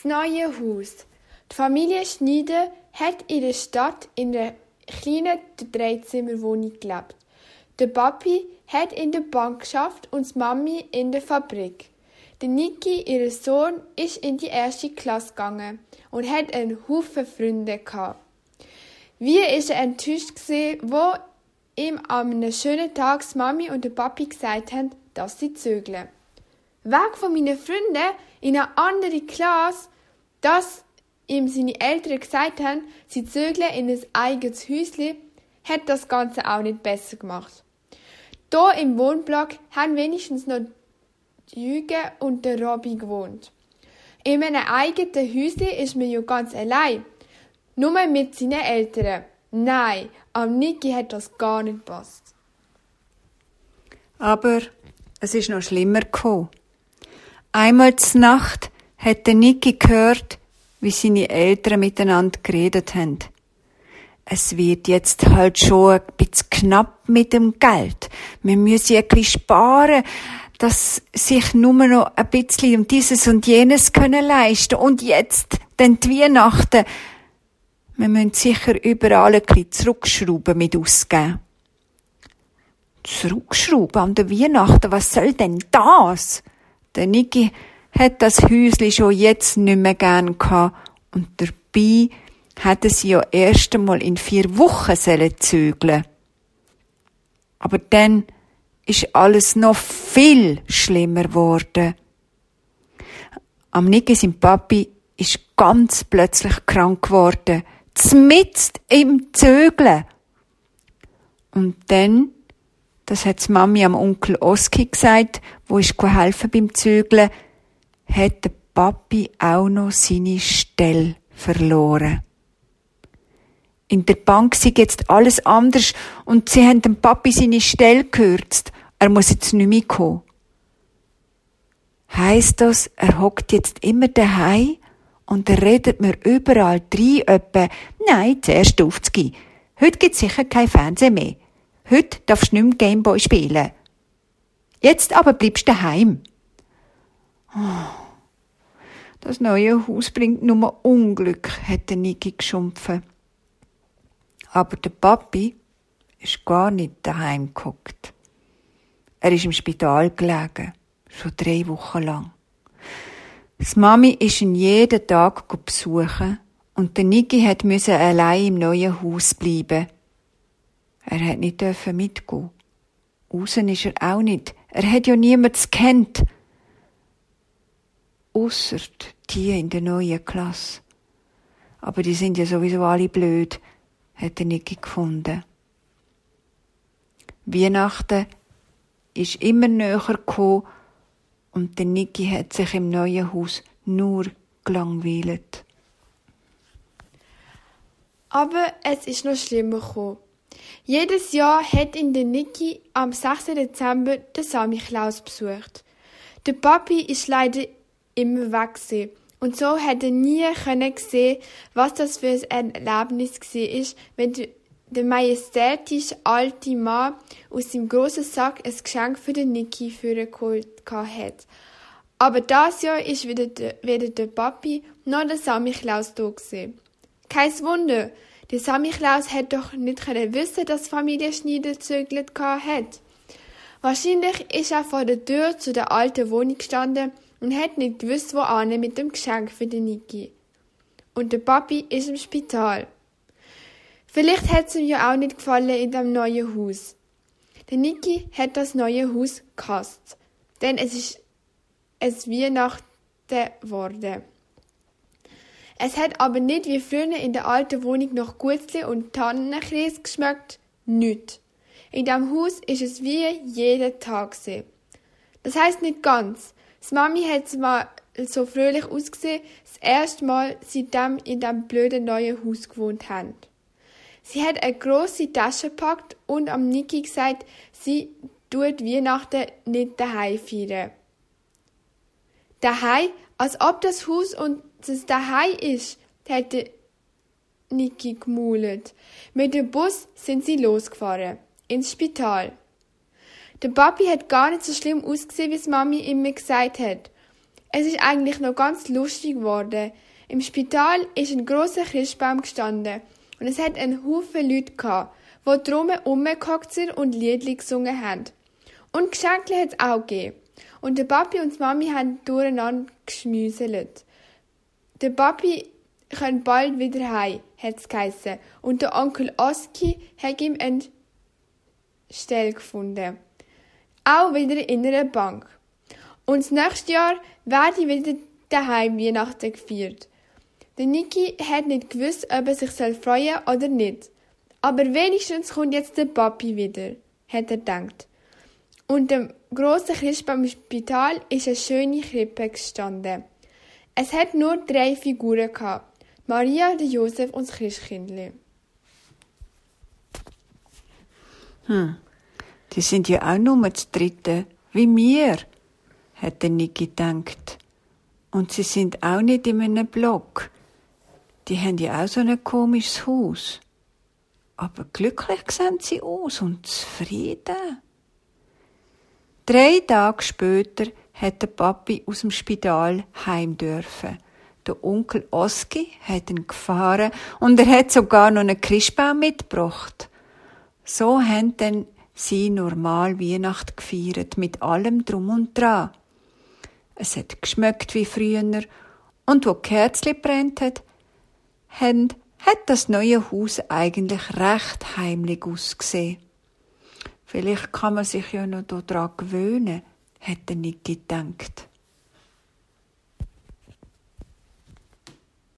Das neue Haus. Die Familie Schneider hat in der Stadt in einer kleinen Dreizimmerwohnung gelebt. Der Papi hat in der Bank geschafft und die Mami in der Fabrik. Der Niki, ihr Sohn, ist in die erste Klasse gegangen und hat einen Haufen Freunde gehabt. Wie ist er enttäuscht gewesen, wo ihm an einem schönen Tag die Mami und der Papi gesagt haben, dass sie zögeln. Weg von meinen Freunden in eine andere Klasse, dass ihm seine Eltern gesagt haben, sie zögeln in ein eigenes Häuschen, hat das Ganze auch nicht besser gemacht. Hier im Wohnblock haben wenigstens noch Jüge und der Robby gewohnt. In einem eigenen Häuschen ist man ja ganz allein. Nur mit seinen Eltern. Nein, am Niki hat das gar nicht gepasst. Aber es ist noch schlimmer gekommen. Einmal zur Nacht hat der Niki gehört, wie seine Eltern miteinander geredet haben. Es wird jetzt halt schon ein bisschen knapp mit dem Geld. Wir müssen wirklich sparen, dass sich nur noch ein bisschen um dieses und jenes können leisten. Und jetzt, denn die Weihnachten, wir müssen sicher überall ein bisschen zurückschrauben mit ausgeben. Zurückschrauben an der Weihnachten, was soll denn das? Der Niki hat das Häusli schon jetzt nicht mehr gern gehabt und dabei hätte sie ja erst einmal in vier Wochen zügeln Aber dann ist alles noch viel schlimmer geworden. Am Niki sein Papi ist ganz plötzlich krank geworden, zmitzt im Zögeln. Und dann, das hat Mami am Onkel Oski gesagt, wo ist helfen beim Zögeln, hat der Papi auch noch seine Stelle verloren. In der Bank sei jetzt alles anders und sie haben dem Papi seine Stelle gekürzt. Er muss jetzt nicht mehr kommen. Heisst das, er hockt jetzt immer daheim und er redet mir überall drei öppe, nein, zuerst aufzugehen. Heute gibt's sicher kein Fernsehen mehr. Heute darfst du nicht mehr Gameboy spielen. Jetzt aber bleibst du daheim. Oh, das neue Haus bringt nur Unglück, hat der Niki geschumpfen. Aber der Papi ist gar nicht daheim geguckt. Er ist im Spital gelegen, schon drei Wochen lang. Das Mami ist ihn jeden Tag besuchen und der Niki hat müssen allein im neuen Haus bleiben. Er hat nicht dürfen mitgehen. Außen ist er auch nicht. Er hat ja niemand kennt. Ausser die in der neuen Klasse. Aber die sind ja sowieso alle blöd, hat der Niki gefunden. Weihnachten ist immer näher gekommen und der Niki hat sich im neuen Haus nur gelangweilt. Aber es ist noch schlimmer gekommen. Jedes Jahr hat ihn der Niki am 6. Dezember den Samichlaus besucht. Der Papi ist leider immer weg und so hat er nie können sehen, was das für ein Erlebnis war, wenn der majestätische alte Mann aus seinem grossen Sack ein Geschenk für den Niki vorgeholt hat. Aber das Jahr ist weder der, weder der Papi noch der Samichlaus da. Kein Wunder, der Samichlaus hätte doch nicht können wissen, dass Familie Schneider zögert hat. Wahrscheinlich ist er vor der Tür zu der alten Wohnung gestanden und hat nicht gewusst, wo ane mit dem Geschenk für den Niki. Und der Papi ist im Spital. Vielleicht hat es ihm ja auch nicht gefallen in dem neuen Haus. Der Niki hat das neue Haus gehasst, denn es ist es Weihnachten geworden. Es hat aber nicht wie früher in der alten Wohnung noch Gutzli und Tannenkreis geschmeckt, nicht. In dem Haus ist es wie jeden Tag gewesen. Das heißt nicht ganz. Das Mami hat mal so fröhlich ausgesehen, das erste Mal seitdem in dem blöden neuen Haus gewohnt haben. Sie hat eine grosse Tasche gepackt und am Niki gesagt, sie tut Weihnachten nicht daheim feiern. Daheim, als ob das Haus und das daheim ist, hätte Niki gemaulet. Mit dem Bus sind sie losgefahren. Ins Spital. Der Papi hat gar nicht so schlimm ausgesehen, wie es Mami immer gesagt hat. Es ist eigentlich noch ganz lustig geworden. Im Spital ist ein großer Christbaum gestanden und es hat einen Haufen Leute gehabt, die drum rumgehockt sind und Liedli gesungen haben. Und Geschenke hat es auch gegeben. Und der Papi und die Mami haben durcheinander geschmüselt. Der Papi kommt bald wieder heim, hat es geheissen. Und der Onkel Oski hat ihm eine Stelle gefunden. Auch wieder in einer Bank. Und das nächste Jahr werde ich wieder daheim Weihnachten gefeiert. Der Niki hat nicht gewusst, ob er sich freuen soll oder nicht. Aber wenigstens kommt jetzt der Papi wieder, hat er gedacht. Und dem grossen Christbaum im Spital ist eine schöne Krippe gestanden. Es hat nur drei Figuren gehabt. Maria, der Josef und das Christkindli. Hm, die sind ja auch nur das dritte, wie mir, hat der Niki gedacht. Und sie sind auch nicht in einem Block. Die haben ja auch so ein komisches Haus. Aber glücklich sehen sie aus und zufrieden. Drei Tage später hat der Papi aus dem Spital heim dürfen. Der Onkel Oski hat ihn gefahren und er hat sogar noch einen Christbaum mitgebracht. So haben dann sie normal Weihnacht gefeiert, mit allem drum und dran. Es hat geschmeckt wie früher und wo Kerzli brennt hat, hat das neue Haus eigentlich recht heimlich ausgesehen. Vielleicht kann man sich ja noch daran gewöhnen, hat der Niki gedacht.